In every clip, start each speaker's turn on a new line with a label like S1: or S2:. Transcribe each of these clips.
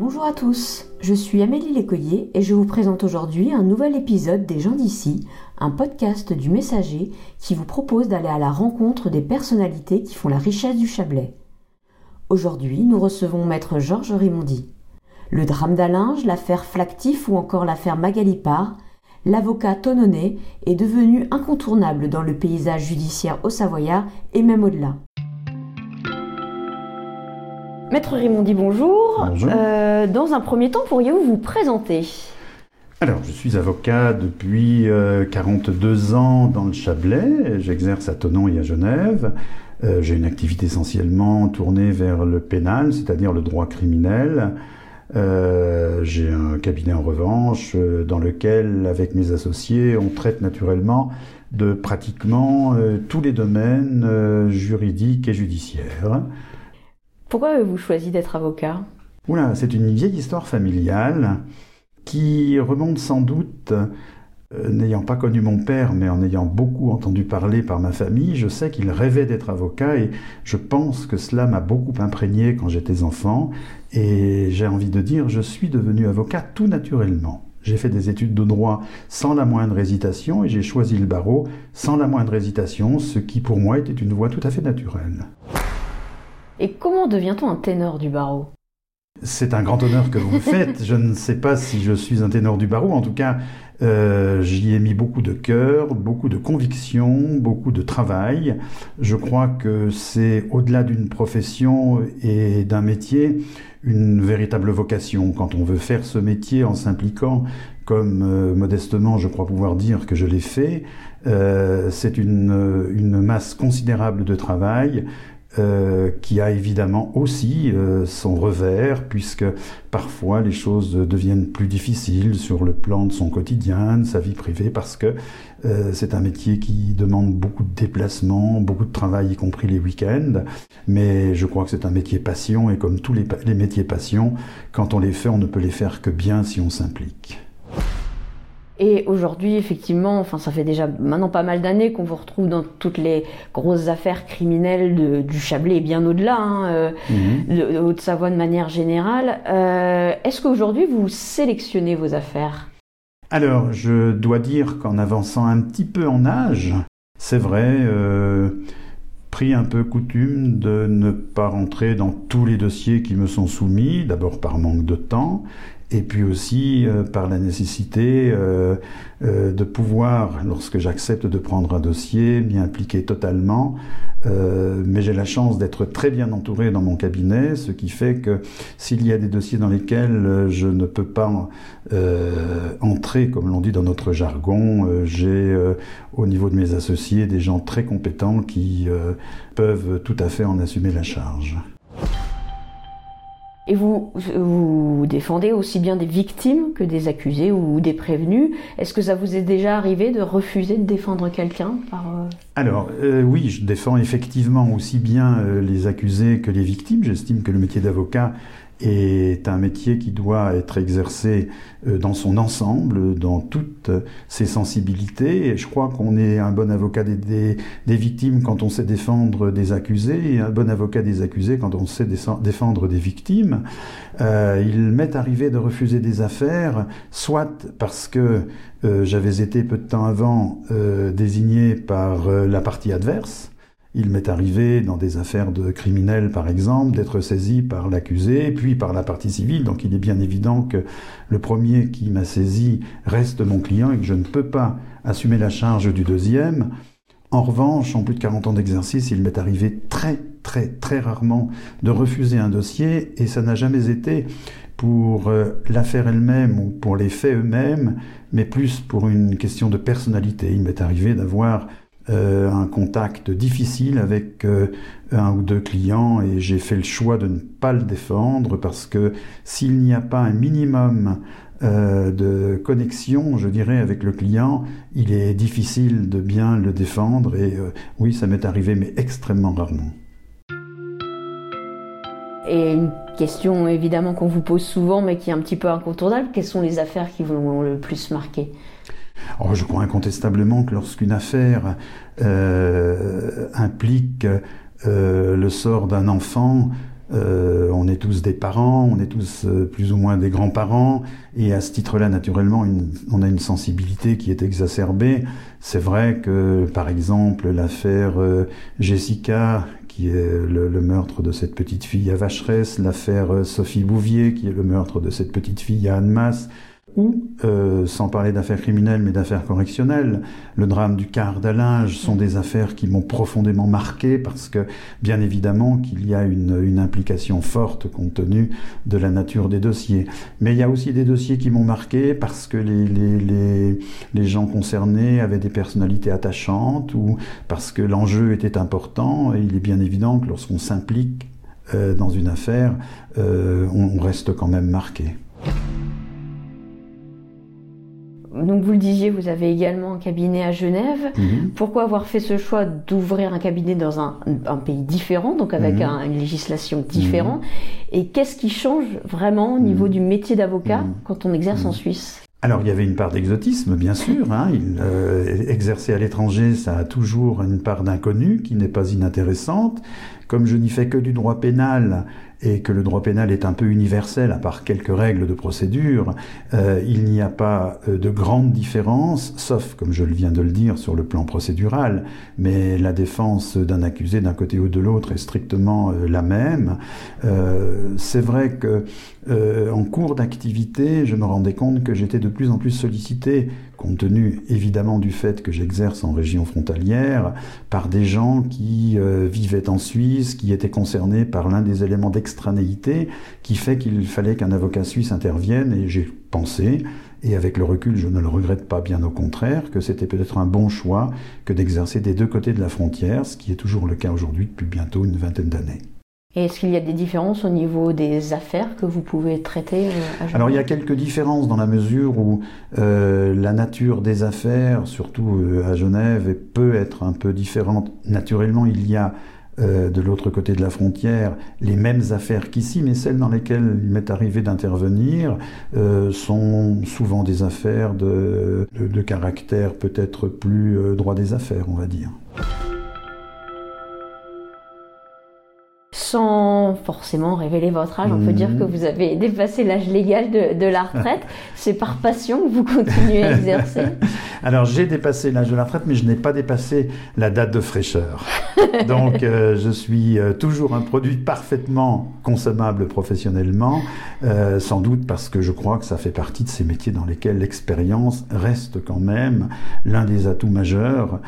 S1: Bonjour à tous, je suis Amélie Lécoyer et je vous présente aujourd'hui un nouvel épisode des gens d'ici, un podcast du Messager qui vous propose d'aller à la rencontre des personnalités qui font la richesse du Chablais. Aujourd'hui, nous recevons maître Georges Rimondi. Le drame d'Alinge, l'affaire Flactif ou encore l'affaire Magalipar, l'avocat Tononnet est devenu incontournable dans le paysage judiciaire au Savoyard et même au-delà. Maître Rimondi, bonjour.
S2: Bonjour.
S1: Euh, dans un premier temps, pourriez-vous vous présenter?
S2: Alors, je suis avocat depuis euh, 42 ans dans le Chablais. J'exerce à Tonon et à Genève. Euh, J'ai une activité essentiellement tournée vers le pénal, c'est-à-dire le droit criminel. Euh, J'ai un cabinet en revanche euh, dans lequel, avec mes associés, on traite naturellement de pratiquement euh, tous les domaines euh, juridiques et judiciaires.
S1: Pourquoi avez-vous choisi d'être avocat?
S2: Oula, c'est une vieille histoire familiale qui remonte sans doute, euh, n'ayant pas connu mon père, mais en ayant beaucoup entendu parler par ma famille, je sais qu'il rêvait d'être avocat et je pense que cela m'a beaucoup imprégné quand j'étais enfant et j'ai envie de dire, je suis devenu avocat tout naturellement. J'ai fait des études de droit sans la moindre hésitation et j'ai choisi le barreau sans la moindre hésitation, ce qui pour moi était une voie tout à fait naturelle.
S1: Et comment devient-on un ténor du barreau?
S2: C'est un grand honneur que vous me faites. Je ne sais pas si je suis un ténor du barreau. En tout cas, euh, j'y ai mis beaucoup de cœur, beaucoup de conviction, beaucoup de travail. Je crois que c'est au-delà d'une profession et d'un métier, une véritable vocation. Quand on veut faire ce métier en s'impliquant, comme euh, modestement je crois pouvoir dire que je l'ai fait, euh, c'est une, une masse considérable de travail euh, qui a évidemment aussi euh, son revers, puisque parfois les choses deviennent plus difficiles sur le plan de son quotidien, de sa vie privée, parce que euh, c'est un métier qui demande beaucoup de déplacements, beaucoup de travail, y compris les week-ends. Mais je crois que c'est un métier passion, et comme tous les, les métiers passion, quand on les fait, on ne peut les faire que bien si on s'implique.
S1: Et aujourd'hui, effectivement, enfin, ça fait déjà maintenant pas mal d'années qu'on vous retrouve dans toutes les grosses affaires criminelles de, du Chablais et bien au-delà, hein, euh,
S2: Mhm.
S1: de, de Haute-Savoie de manière générale. Euh, Est-ce qu'aujourd'hui, vous sélectionnez vos affaires?
S2: Alors, je dois dire qu'en avançant un petit peu en âge, c'est vrai, euh, pris un peu coutume de ne pas rentrer dans tous les dossiers qui me sont soumis, d'abord par manque de temps, et puis aussi euh, par la nécessité euh, euh, de pouvoir, lorsque j'accepte de prendre un dossier, m'y impliquer totalement. Mais j'ai la chance d'être très bien entouré dans mon cabinet, ce qui fait que s'il y a des dossiers dans lesquels je ne peux pas euh, comme l'on dit dans notre jargon, euh, j'ai euh, au niveau de mes associés des gens très compétents qui euh, peuvent tout à fait en assumer la charge.
S1: Et vous, vous défendez aussi bien des victimes que des accusés ou des prévenus. Est-ce que ça vous est déjà arrivé de refuser de défendre quelqu'un par...
S2: Alors, euh, oui, je défends effectivement aussi bien euh, les accusés que les victimes. J'estime que le métier d'avocat est un métier qui doit être exercé euh, dans son ensemble, dans toutes ses sensibilités. Et je crois qu'on est un bon avocat des, victimes quand on sait défendre des accusés un bon avocat des accusés quand on sait défendre des victimes. Euh, il m'est arrivé de refuser des affaires, soit parce que euh, j'avais été peu de temps avant euh, désigné par la partie adverse. Il m'est arrivé dans des affaires de criminels, par exemple, d'être saisi par l'accusé, puis par la partie civile. Donc il est bien évident que le premier qui m'a saisi reste mon client et que je ne peux pas assumer la charge du deuxième. En revanche, en plus de 40 ans d'exercice, il m'est arrivé très, très, très rarement de refuser un dossier et ça n'a jamais été pour euh, l'affaire elle-même ou pour les faits eux-mêmes, mais plus pour une question de personnalité. Il m'est arrivé d'avoir euh, un contact difficile avec euh, un ou deux clients et j'ai fait le choix de ne pas le défendre parce que s'il n'y a pas un minimum euh, de connexion, je dirais, avec le client, il est difficile de bien le défendre et oui, ça m'est arrivé, mais extrêmement rarement.
S1: Et une question évidemment qu'on vous pose souvent, mais qui est un petit peu incontournable, quelles sont les affaires qui vous ont le plus marqué?
S2: Oh, je crois incontestablement que lorsqu'une affaire euh, implique euh, le sort d'un enfant, Euh, on est tous des parents, on est tous plus ou moins des grands-parents, et à ce titre-là, naturellement, on a une sensibilité qui est exacerbée. C'est vrai que, par exemple, l'affaire Jessica, qui est le, le, meurtre de cette petite fille à Vacheresse, l'affaire Sophie Bouvier, qui est le meurtre de cette petite fille à Annemasse, ou, euh, sans parler d'affaires criminelles, mais d'affaires correctionnelles, le drame du quart d'Alinge sont des affaires qui m'ont profondément marqué parce que, bien évidemment, qu'il y a une, implication forte compte tenu de la nature des dossiers. Mais il y a aussi des dossiers qui m'ont marqué parce que les, gens concernés avaient des personnalités attachantes ou parce que l'enjeu était important. Il est bien évident que lorsqu'on s'implique euh, dans une affaire, euh, on reste quand même marqué.
S1: Donc vous le disiez, vous avez également un cabinet à Genève. Mmh. Pourquoi avoir fait ce choix d'ouvrir un cabinet dans un, un, pays différent, donc avec mmh. un, une législation différente? Mmh. Et qu'est-ce qui change vraiment au niveau du métier d'avocat quand on exerce en Suisse?
S2: Alors il y avait une part d'exotisme, bien sûr. Hein. Il, euh, exercer à l'étranger, ça a toujours une part d'inconnu qui n'est pas inintéressante. Comme je n'y fais que du droit pénal, et que le droit pénal est un peu universel, à part quelques règles de procédure, euh, il n'y a pas euh, de grande différence, sauf, comme je viens de le dire, sur le plan procédural, mais la défense d'un accusé d'un côté ou de l'autre est strictement euh, la même. C'est vrai que en cours d'activité, je me rendais compte que j'étais de plus en plus sollicité compte tenu évidemment du fait que j'exerce en région frontalière, par des gens qui vivaient en Suisse, qui étaient concernés par l'un des éléments d'extranéité qui fait qu'il fallait qu'un avocat suisse intervienne, et j'ai pensé, et avec le recul je ne le regrette pas, bien au contraire, que c'était peut-être un bon choix que d'exercer des deux côtés de la frontière, ce qui est toujours le cas aujourd'hui depuis bientôt une vingtaine d'années.
S1: Et est-ce qu'il y a des différences au niveau des affaires que vous pouvez traiter euh, à
S2: Alors il y a quelques différences dans la mesure où euh, la nature des affaires, surtout euh, à Genève, peut être un peu différente. Naturellement, il y a euh, de l'autre côté de la frontière les mêmes affaires qu'ici, mais celles dans lesquelles il m'est arrivé d'intervenir euh, sont souvent des affaires de, caractère peut-être plus euh, droit des affaires, on va dire.
S1: Sans forcément révéler votre âge, on peut dire que vous avez dépassé l'âge légal de, de, la retraite. C'est par passion que vous continuez à exercer
S2: Alors j'ai dépassé l'âge de la retraite, mais je n'ai pas dépassé la date de fraîcheur. Donc euh, je suis euh, toujours un produit parfaitement consommable professionnellement, euh, sans doute parce que je crois que ça fait partie de ces métiers dans lesquels l'expérience reste quand même l'un des atouts majeurs,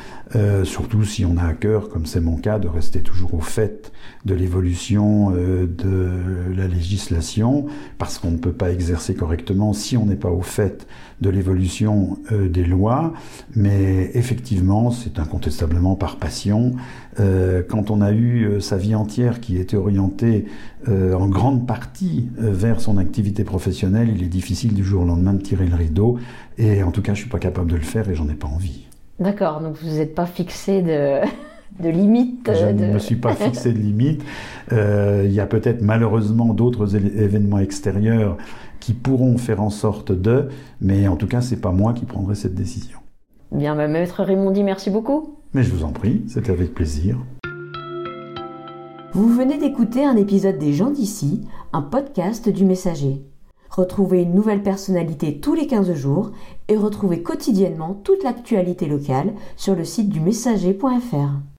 S2: surtout si on a à cœur, comme c'est mon cas, de rester toujours au fait de l'évolution euh, de la législation, parce qu'on ne peut pas exercer correctement si on n'est pas au fait de l'évolution euh, des lois. Mais effectivement, c'est incontestablement par passion. Euh, quand on a eu sa vie entière qui était orientée en grande partie vers son activité professionnelle, il est difficile du jour au lendemain de tirer le rideau. Et en tout cas, je suis pas capable de le faire et j'en ai pas envie.
S1: D'accord, donc vous n'êtes pas fixé de de limites.
S2: Je
S1: de...
S2: ne me suis pas fixé de limites. Euh, il y a peut-être malheureusement d'autres événements extérieurs qui pourront faire en sorte de, mais en tout cas, c'est pas moi qui prendrai cette décision.
S1: Bien, bah, maître Raymondi, merci beaucoup.
S2: Mais je vous en prie, c'était avec plaisir.
S1: Vous venez d'écouter un épisode des gens d'ici, un podcast du Messager. Retrouvez une nouvelle personnalité tous les 15 jours et retrouvez quotidiennement toute l'actualité locale sur le site du messager.fr.